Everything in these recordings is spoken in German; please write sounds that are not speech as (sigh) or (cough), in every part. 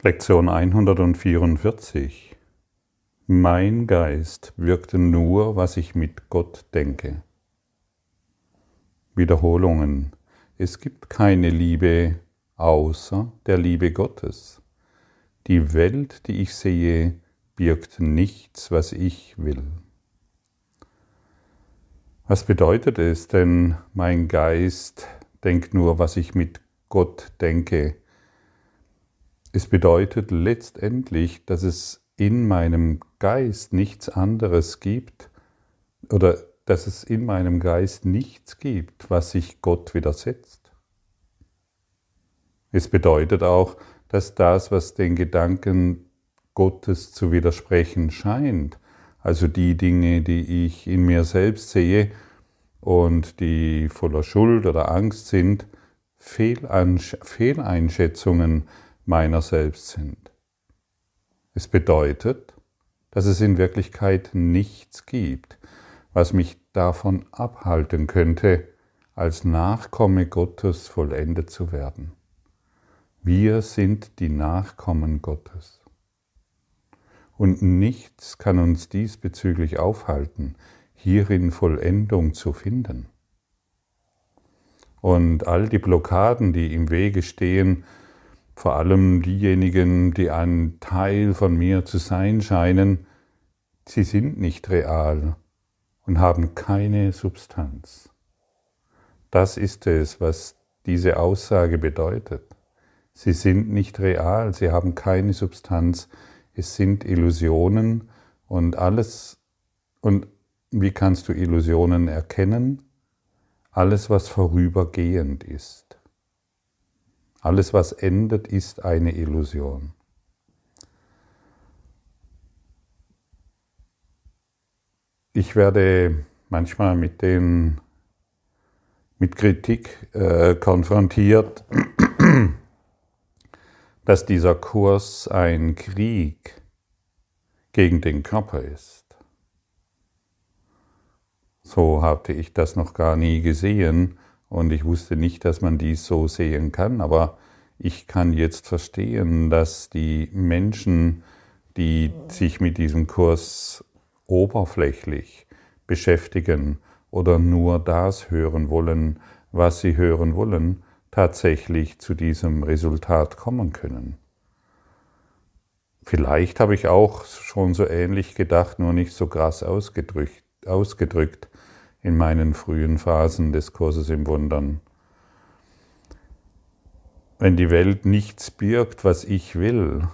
Lektion 144 Mein Geist wirkt nur, was ich mit Gott denke. Wiederholungen. Es gibt keine Liebe außer der Liebe Gottes. Die Welt, die ich sehe, birgt nichts, was ich will. Was bedeutet es denn, mein Geist denkt nur, was ich mit Gott denke? Es bedeutet letztendlich, dass es in meinem Geist nichts anderes gibt oder dass es in meinem Geist nichts gibt, was sich Gott widersetzt. Es bedeutet auch, dass das, was den Gedanken Gottes zu widersprechen scheint, also die Dinge, die ich in mir selbst sehe und die voller Schuld oder Angst sind, Fehleinschätzungen meiner selbst sind. Es bedeutet, dass es in Wirklichkeit nichts gibt, was mich davon abhalten könnte, als Nachkomme Gottes vollendet zu werden. Wir sind die Nachkommen Gottes. Und nichts kann uns diesbezüglich aufhalten, hierin Vollendung zu finden. Und all die Blockaden, die im Wege stehen, vor allem diejenigen, die ein Teil von mir zu sein scheinen, sie sind nicht real und haben keine Substanz. Das ist es, was diese Aussage bedeutet. Sie sind nicht real, sie haben keine Substanz, es sind Illusionen und alles, und wie kannst du Illusionen erkennen? Alles, was vorübergehend ist. Alles, was endet, ist eine Illusion. Ich werde manchmal mit, den, mit Kritik äh, konfrontiert, (clears throat) dass dieser Kurs ein Krieg gegen den Körper ist. So hatte ich das noch gar nie gesehen und ich wusste nicht, dass man dies so sehen kann, aber ich kann jetzt verstehen, dass die Menschen, die sich mit diesem Kurs oberflächlich beschäftigen oder nur das hören wollen, was sie hören wollen, tatsächlich zu diesem Resultat kommen können. Vielleicht habe ich auch schon so ähnlich gedacht, nur nicht so krass ausgedrückt, ausgedrückt in meinen frühen Phasen des Kurses im Wundern. Wenn die Welt nichts birgt, was ich will,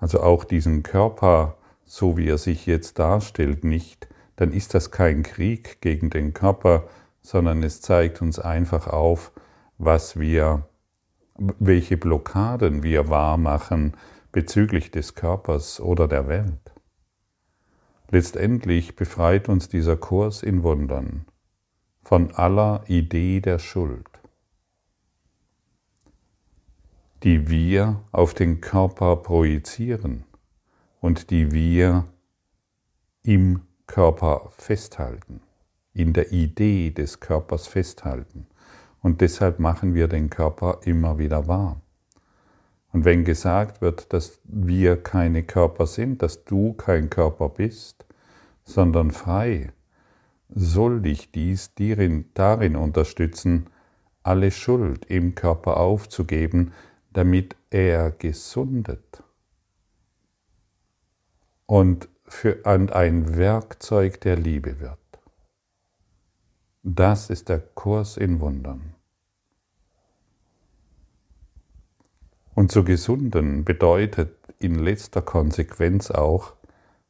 also auch diesen Körper, so wie er sich jetzt darstellt, nicht, dann ist das kein Krieg gegen den Körper, sondern es zeigt uns einfach auf, was wir, welche Blockaden wir wahrmachen bezüglich des Körpers oder der Welt. Letztendlich befreit uns dieser Kurs in Wundern von aller Idee der Schuld, die wir auf den Körper projizieren und die wir im Körper festhalten, in der Idee des Körpers festhalten. Und deshalb machen wir den Körper immer wieder wahr. Und wenn gesagt wird, dass wir keine Körper sind, dass du kein Körper bist, sondern frei, soll dich dies darin unterstützen, alle Schuld im Körper aufzugeben, damit er gesundet und für ein Werkzeug der Liebe wird. Das ist der Kurs in Wundern. Und zu gesunden bedeutet in letzter Konsequenz auch,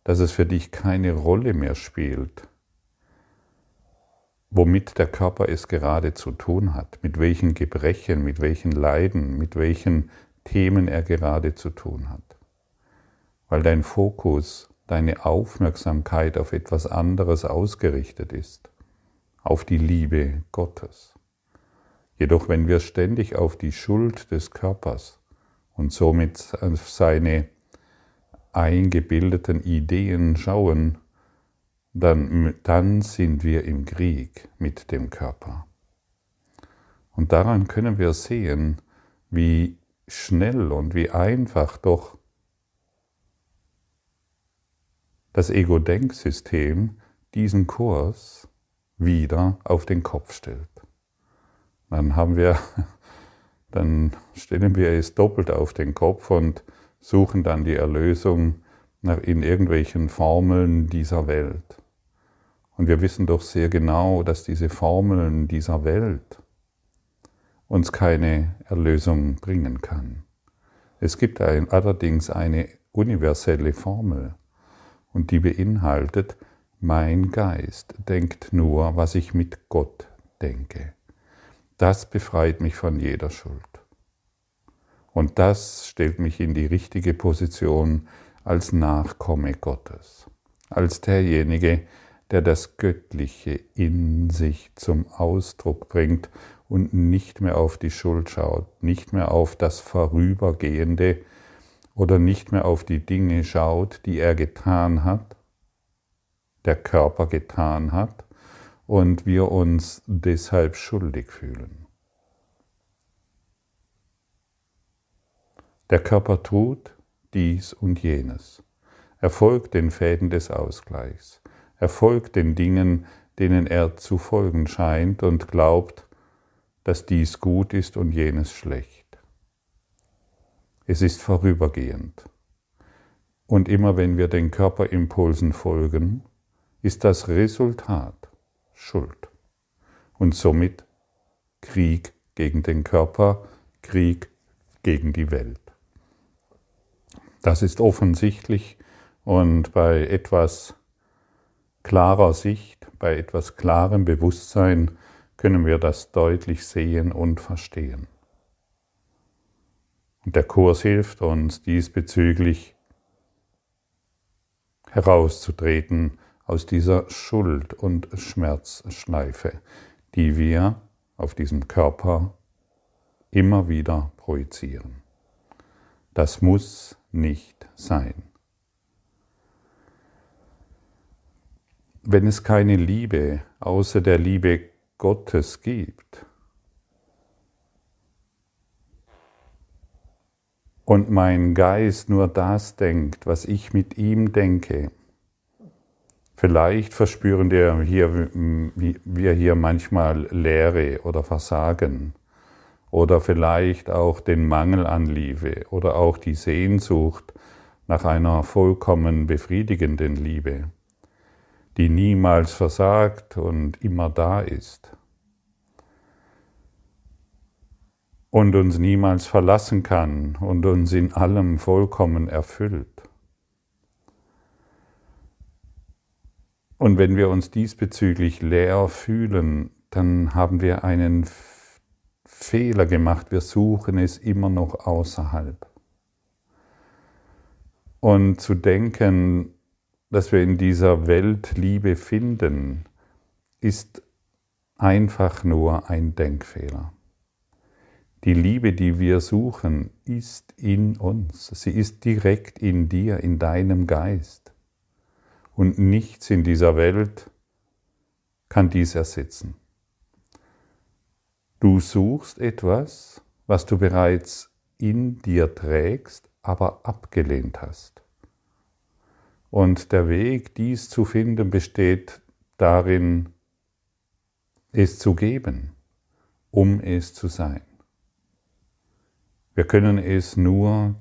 dass es für dich keine Rolle mehr spielt, womit der Körper es gerade zu tun hat, mit welchen Gebrechen, mit welchen Leiden, mit welchen Themen er gerade zu tun hat. Weil dein Fokus, deine Aufmerksamkeit auf etwas anderes ausgerichtet ist, auf die Liebe Gottes. Jedoch wenn wir ständig auf die Schuld des Körpers, und somit auf seine eingebildeten Ideen schauen, dann, dann sind wir im Krieg mit dem Körper. Und daran können wir sehen, wie schnell und wie einfach doch das Ego-Denksystem diesen Kurs wieder auf den Kopf stellt. Dann haben wir, (laughs) dann stellen wir es doppelt auf den Kopf und suchen dann die Erlösung in irgendwelchen Formeln dieser Welt. Und wir wissen doch sehr genau, dass diese Formeln dieser Welt uns keine Erlösung bringen kann. Es gibt ein, allerdings eine universelle Formel und die beinhaltet, mein Geist denkt nur, was ich mit Gott denke. Das befreit mich von jeder Schuld. Und das stellt mich in die richtige Position als Nachkomme Gottes, als derjenige, der das Göttliche in sich zum Ausdruck bringt und nicht mehr auf die Schuld schaut, nicht mehr auf das Vorübergehende oder nicht mehr auf die Dinge schaut, die er getan hat, der Körper getan hat und wir uns deshalb schuldig fühlen. Der Körper tut dies und jenes. Er folgt den Fäden des Ausgleichs. Er folgt den Dingen, denen er zu folgen scheint und glaubt, dass dies gut ist und jenes schlecht. Es ist vorübergehend. Und immer wenn wir den Körperimpulsen folgen, ist das Resultat Schuld und somit Krieg gegen den Körper, Krieg gegen die Welt. Das ist offensichtlich und bei etwas klarer Sicht, bei etwas klarem Bewusstsein können wir das deutlich sehen und verstehen. Und der Kurs hilft uns diesbezüglich herauszutreten aus dieser Schuld- und Schmerzschleife, die wir auf diesem Körper immer wieder projizieren. Das muss nicht sein. Wenn es keine Liebe außer der Liebe Gottes gibt und mein Geist nur das denkt, was ich mit ihm denke, vielleicht verspüren wir hier, wir hier manchmal Leere oder Versagen oder vielleicht auch den Mangel an Liebe oder auch die Sehnsucht nach einer vollkommen befriedigenden Liebe, die niemals versagt und immer da ist und uns niemals verlassen kann und uns in allem vollkommen erfüllt. Und wenn wir uns diesbezüglich leer fühlen, dann haben wir einen Fehler gemacht, wir suchen es immer noch außerhalb. Und zu denken, dass wir in dieser Welt Liebe finden, ist einfach nur ein Denkfehler. Die Liebe, die wir suchen, ist in uns. Sie ist direkt in dir, in deinem Geist. Und nichts in dieser Welt kann dies ersetzen. Du suchst etwas, was du bereits in dir trägst, aber abgelehnt hast. Und der Weg, dies zu finden, besteht darin, es zu geben, um es zu sein. Wir können es nur,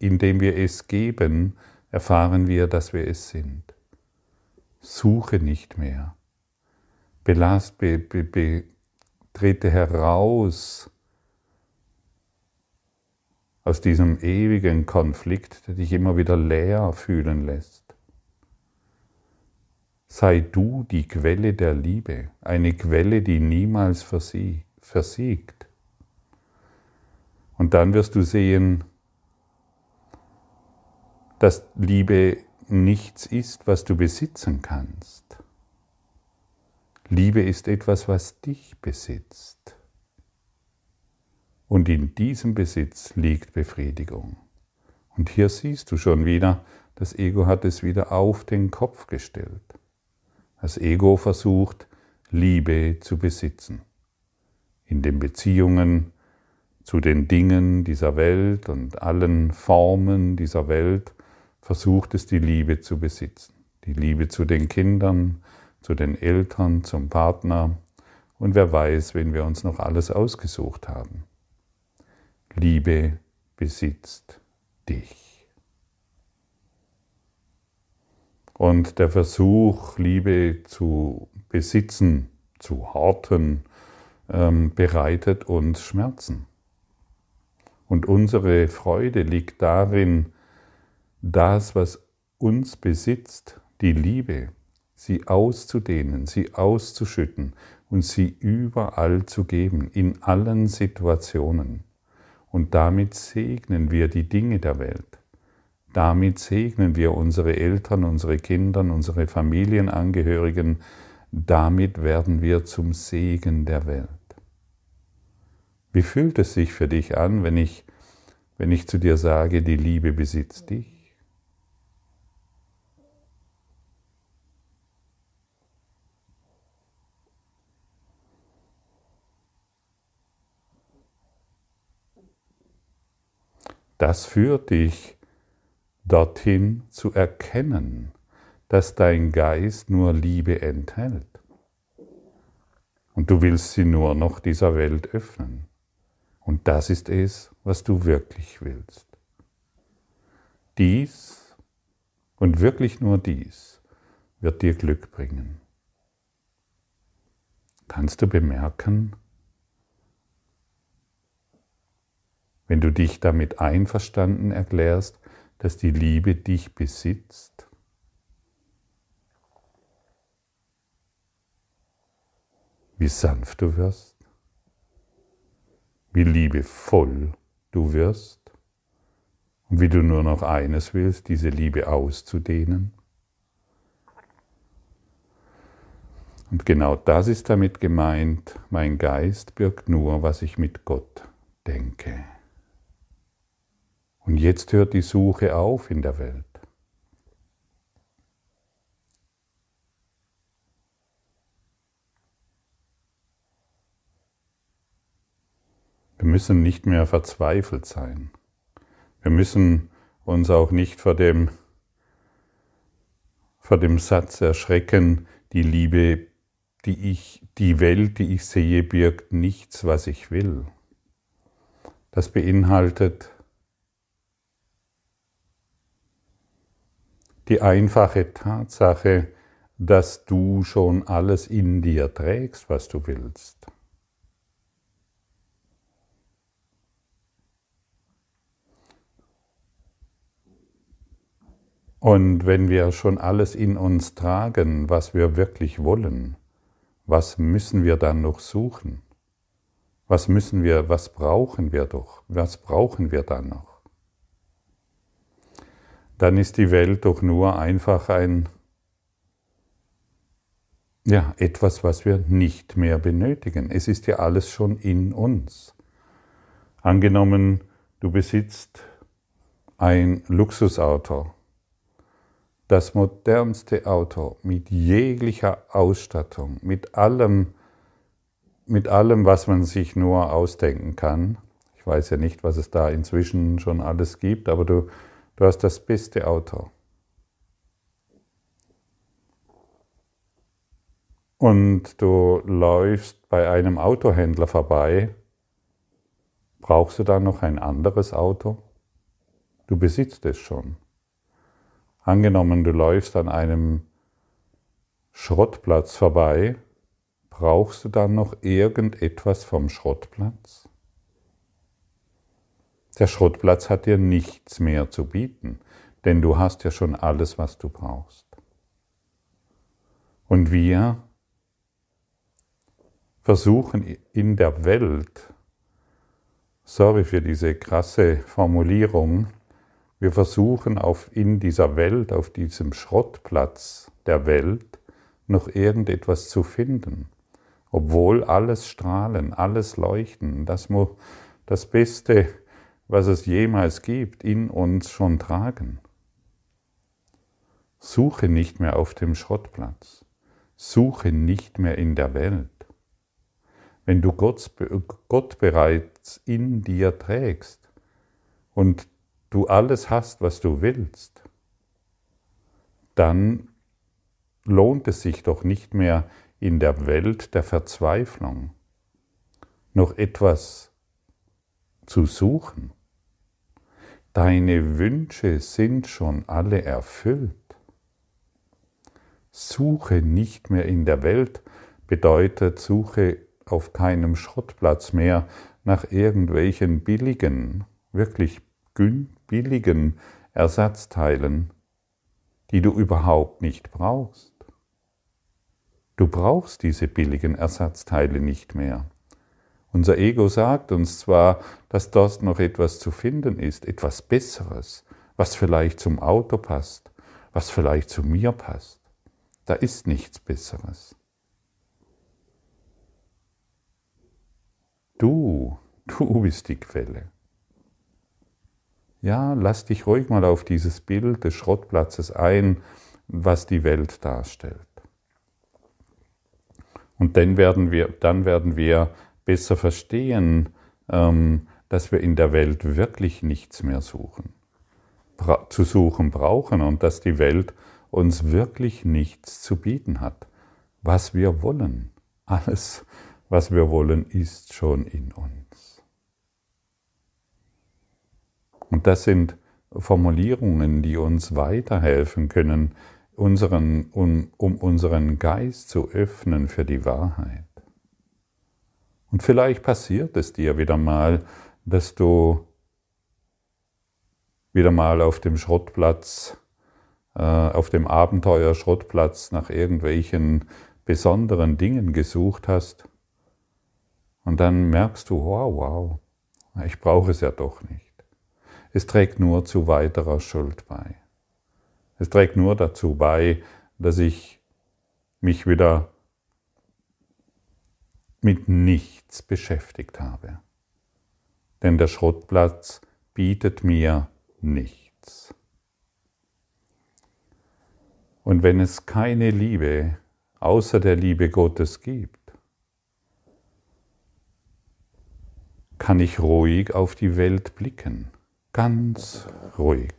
indem wir es geben, erfahren wir, dass wir es sind. Suche nicht mehr. Belast, be, be, be, trete heraus aus diesem ewigen Konflikt, der dich immer wieder leer fühlen lässt. Sei du die Quelle der Liebe, eine Quelle, die niemals versiegt. Und dann wirst du sehen, dass Liebe nichts ist, was du besitzen kannst. Liebe ist etwas, was dich besitzt. Und in diesem Besitz liegt Befriedigung. Und hier siehst du schon wieder, das Ego hat es wieder auf den Kopf gestellt. Das Ego versucht, Liebe zu besitzen. In den Beziehungen, zu den Dingen dieser Welt und allen Formen dieser Welt, versucht es die Liebe zu besitzen. Die Liebe zu den Kindern, zu den Eltern, zum Partner und wer weiß, wen wir uns noch alles ausgesucht haben. Liebe besitzt dich. Und der Versuch, Liebe zu besitzen, zu horten, ähm, bereitet uns Schmerzen. Und unsere Freude liegt darin, das, was uns besitzt, die Liebe, sie auszudehnen, sie auszuschütten und sie überall zu geben, in allen Situationen. Und damit segnen wir die Dinge der Welt. Damit segnen wir unsere Eltern, unsere Kinder, unsere Familienangehörigen. Damit werden wir zum Segen der Welt. Wie fühlt es sich für dich an, wenn ich, wenn ich zu dir sage, die Liebe besitzt dich? Das führt dich dorthin zu erkennen, dass dein Geist nur Liebe enthält. Und du willst sie nur noch dieser Welt öffnen. Und das ist es, was du wirklich willst. Dies und wirklich nur dies wird dir Glück bringen. Kannst du bemerken, wenn du dich damit einverstanden erklärst, dass die Liebe dich besitzt? Wie sanft du wirst? wie liebevoll du wirst und wie du nur noch eines willst, diese Liebe auszudehnen. Und genau das ist damit gemeint, mein Geist birgt nur, was ich mit Gott denke. Und jetzt hört die Suche auf in der Welt. Wir müssen nicht mehr verzweifelt sein. Wir müssen uns auch nicht vor dem, vor dem Satz erschrecken, die Liebe, die ich, die Welt, die ich sehe, birgt nichts, was ich will. Das beinhaltet die einfache Tatsache, dass du schon alles in dir trägst, was du willst. Und wenn wir schon alles in uns tragen, was wir wirklich wollen, was müssen wir dann noch suchen? Was müssen wir, was brauchen wir doch? Was brauchen wir dann noch? Dann ist die Welt doch nur einfach ein, ja, etwas, was wir nicht mehr benötigen. Es ist ja alles schon in uns. Angenommen, du besitzt ein Luxusauto das modernste Auto mit jeglicher Ausstattung, mit allem, mit allem, was man sich nur ausdenken kann. Ich weiß ja nicht, was es da inzwischen schon alles gibt, aber du, du hast das beste Auto. Und du läufst bei einem Autohändler vorbei, brauchst du dann noch ein anderes Auto? Du besitzt es schon. Angenommen, du läufst an einem Schrottplatz vorbei, brauchst du dann noch irgendetwas vom Schrottplatz? Der Schrottplatz hat dir nichts mehr zu bieten, denn du hast ja schon alles, was du brauchst. Und wir versuchen in der Welt, sorry für diese krasse Formulierung, wir versuchen auf, in dieser Welt, auf diesem Schrottplatz der Welt, noch irgendetwas zu finden, obwohl alles strahlen, alles leuchten, das, das Beste, was es jemals gibt, in uns schon tragen. Suche nicht mehr auf dem Schrottplatz, suche nicht mehr in der Welt. wenn du Gott, Gott bereits in dir trägst und du alles hast, was du willst, dann lohnt es sich doch nicht mehr in der Welt der Verzweiflung noch etwas zu suchen. Deine Wünsche sind schon alle erfüllt. Suche nicht mehr in der Welt bedeutet, suche auf keinem Schrottplatz mehr nach irgendwelchen billigen, wirklich billigen Ersatzteilen, die du überhaupt nicht brauchst. Du brauchst diese billigen Ersatzteile nicht mehr. Unser Ego sagt uns zwar, dass dort noch etwas zu finden ist, etwas Besseres, was vielleicht zum Auto passt, was vielleicht zu mir passt. Da ist nichts Besseres. Du, du (laughs) bist die Quelle. Ja, lass dich ruhig mal auf dieses Bild des Schrottplatzes ein, was die Welt darstellt. Und dann werden wir, dann werden wir besser verstehen, ähm, dass wir in der Welt wirklich nichts mehr suchen, zu suchen brauchen und dass die Welt uns wirklich nichts zu bieten hat. Was wir wollen, alles, was wir wollen, ist schon in uns. Und das sind Formulierungen, die uns weiterhelfen können, unseren, um, um unseren Geist zu öffnen für die Wahrheit. Und vielleicht passiert es dir wieder mal, dass du wieder mal auf dem Schrottplatz, äh, auf dem Abenteuer-Schrottplatz nach irgendwelchen besonderen Dingen gesucht hast. Und dann merkst du, wow, wow, ich brauche es ja doch nicht. Es trägt nur zu weiterer Schuld bei. Es trägt nur dazu bei, dass ich mich wieder mit nichts beschäftigt habe. Denn der Schrottplatz bietet mir nichts. Und wenn es keine Liebe außer der Liebe Gottes gibt, kann ich ruhig auf die Welt blicken, ganz ruhig,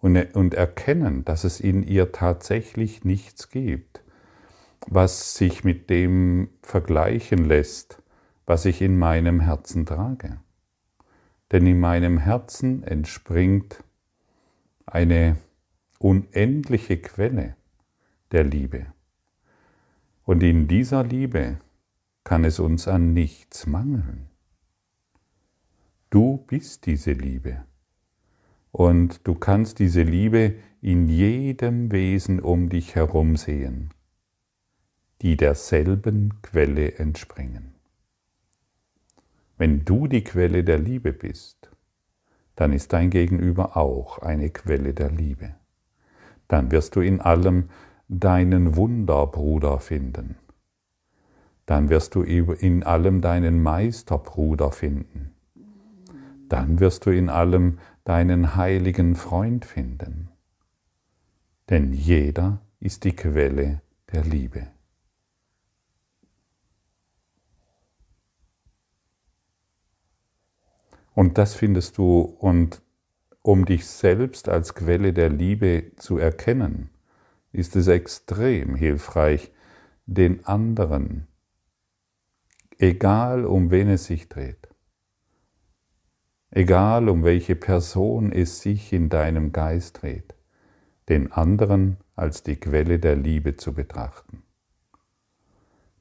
und, erkennen, dass es in ihr tatsächlich nichts gibt, was sich mit dem vergleichen lässt, was ich in meinem Herzen trage. Denn in meinem Herzen entspringt eine unendliche Quelle der Liebe. Und in dieser Liebe kann es uns an nichts mangeln. Du bist diese Liebe. Und du kannst diese Liebe in jedem Wesen um dich herum sehen die derselben Quelle entspringen. Wenn du die Quelle der Liebe bist, dann ist dein Gegenüber auch eine Quelle der Liebe. Dann wirst du in allem deinen Wunderbruder finden. Dann wirst du in allem deinen Meisterbruder finden. Dann wirst du in allem deinen heiligen Freund finden. Denn jeder ist die Quelle der Liebe. Und das findest du, und um dich selbst als Quelle der Liebe zu erkennen, ist es extrem hilfreich, den anderen, egal um wen es sich dreht, egal um welche Person es sich in deinem Geist dreht, den anderen als die Quelle der Liebe zu betrachten.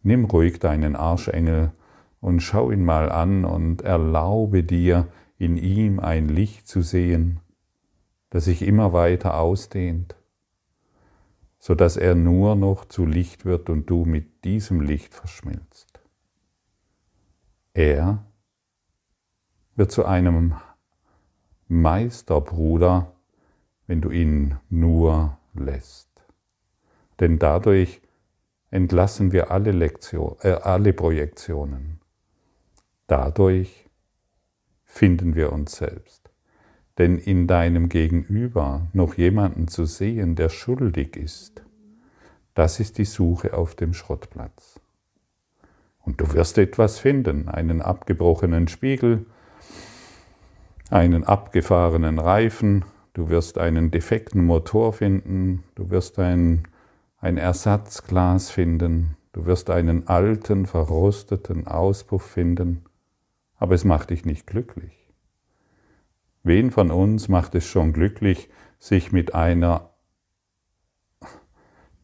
Nimm ruhig deinen Arschengel und schau ihn mal an und erlaube dir, in ihm ein Licht zu sehen, das sich immer weiter ausdehnt, so dass er nur noch zu Licht wird und du mit diesem Licht verschmilzt. Er wird zu einem Meisterbruder, wenn du ihn nur lässt. Denn dadurch entlassen wir alle, Lektion, äh, alle Projektionen. Dadurch finden wir uns selbst. Denn in deinem Gegenüber noch jemanden zu sehen, der schuldig ist, das ist die Suche auf dem Schrottplatz. Und du wirst etwas finden, einen abgebrochenen Spiegel, einen abgefahrenen Reifen, du wirst einen defekten Motor finden, du wirst ein, ein Ersatzglas finden, du wirst einen alten, verrosteten Auspuff finden, aber es macht dich nicht glücklich. Wen von uns macht es schon glücklich, sich mit einer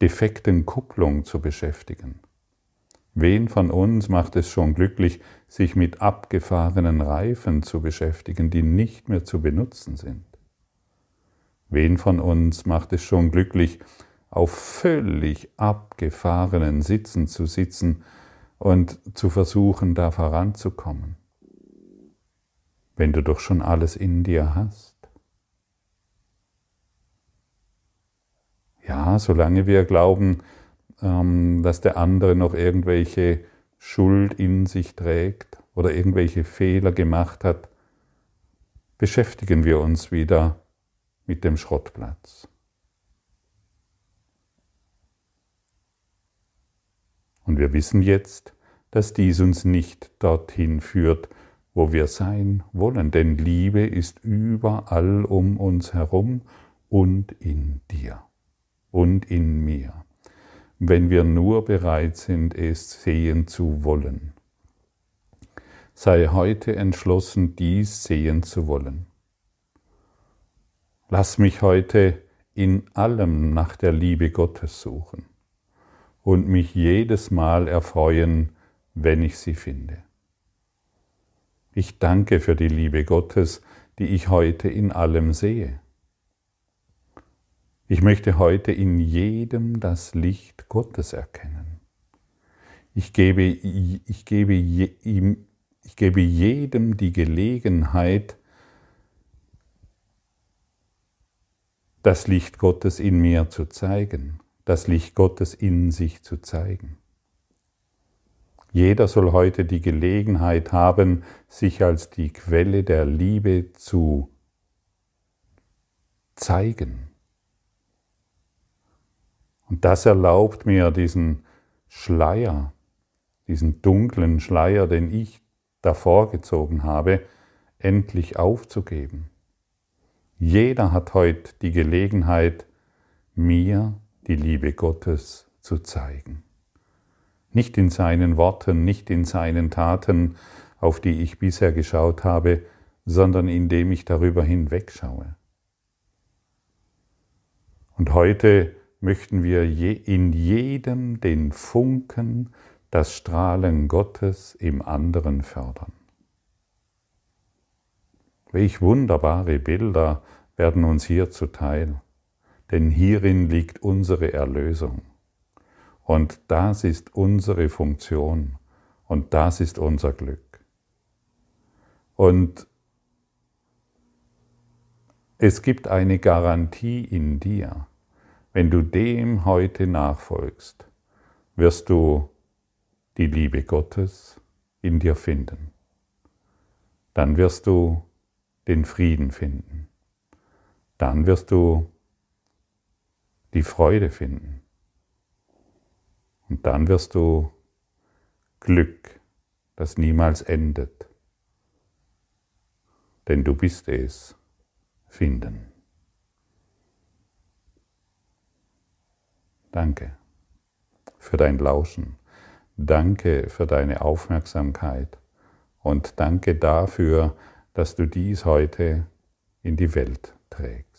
defekten Kupplung zu beschäftigen? Wen von uns macht es schon glücklich, sich mit abgefahrenen Reifen zu beschäftigen, die nicht mehr zu benutzen sind? Wen von uns macht es schon glücklich, auf völlig abgefahrenen Sitzen zu sitzen und zu versuchen, da voranzukommen? Wenn du doch schon alles in dir hast. Ja, solange wir glauben, ähm, dass der andere noch irgendwelche Schuld in sich trägt oder irgendwelche Fehler gemacht hat, beschäftigen wir uns wieder mit dem Schrottplatz. Und wir wissen jetzt, dass dies uns nicht dorthin führt, wo wir sein wollen, denn Liebe ist überall um uns herum und in dir und in mir, wenn wir nur bereit sind, es sehen zu wollen. Sei heute entschlossen, dies sehen zu wollen. Lass mich heute in allem nach der Liebe Gottes suchen und mich jedes Mal erfreuen, wenn ich sie finde. Ich danke für die Liebe Gottes, die ich heute in allem sehe. Ich möchte heute in jedem das Licht Gottes erkennen. Ich gebe, ich gebe, ich gebe jedem die Gelegenheit, das Licht Gottes in mir zu zeigen, das Licht Gottes in sich zu zeigen. Jeder soll heute die Gelegenheit haben, sich als die Quelle der Liebe zu zeigen und das erlaubt mir diesen Schleier, diesen dunklen Schleier, den ich davor gezogen habe, endlich aufzugeben. Jeder hat heute die Gelegenheit, mir die Liebe Gottes zu zeigen. Nicht in seinen Worten, nicht in seinen Taten, auf die ich bisher geschaut habe, sondern indem ich darüber hinwegschaue. Und heute möchten wir in jedem den Funken, das Strahlen Gottes im anderen fördern. Welch wunderbare Bilder werden uns hier zuteil, denn hierin liegt unsere Erlösung. Und das ist unsere Funktion und das ist unser Glück. Und es gibt eine Garantie in dir, wenn du dem heute nachfolgst, wirst du die Liebe Gottes in dir finden. Dann wirst du den Frieden finden. Dann wirst du die Freude finden. Und dann wirst du Glück, das niemals endet. Denn du bist es, finden. Danke für dein Lauschen. Danke für deine Aufmerksamkeit. Und danke dafür, dass du dies heute in die Welt trägst.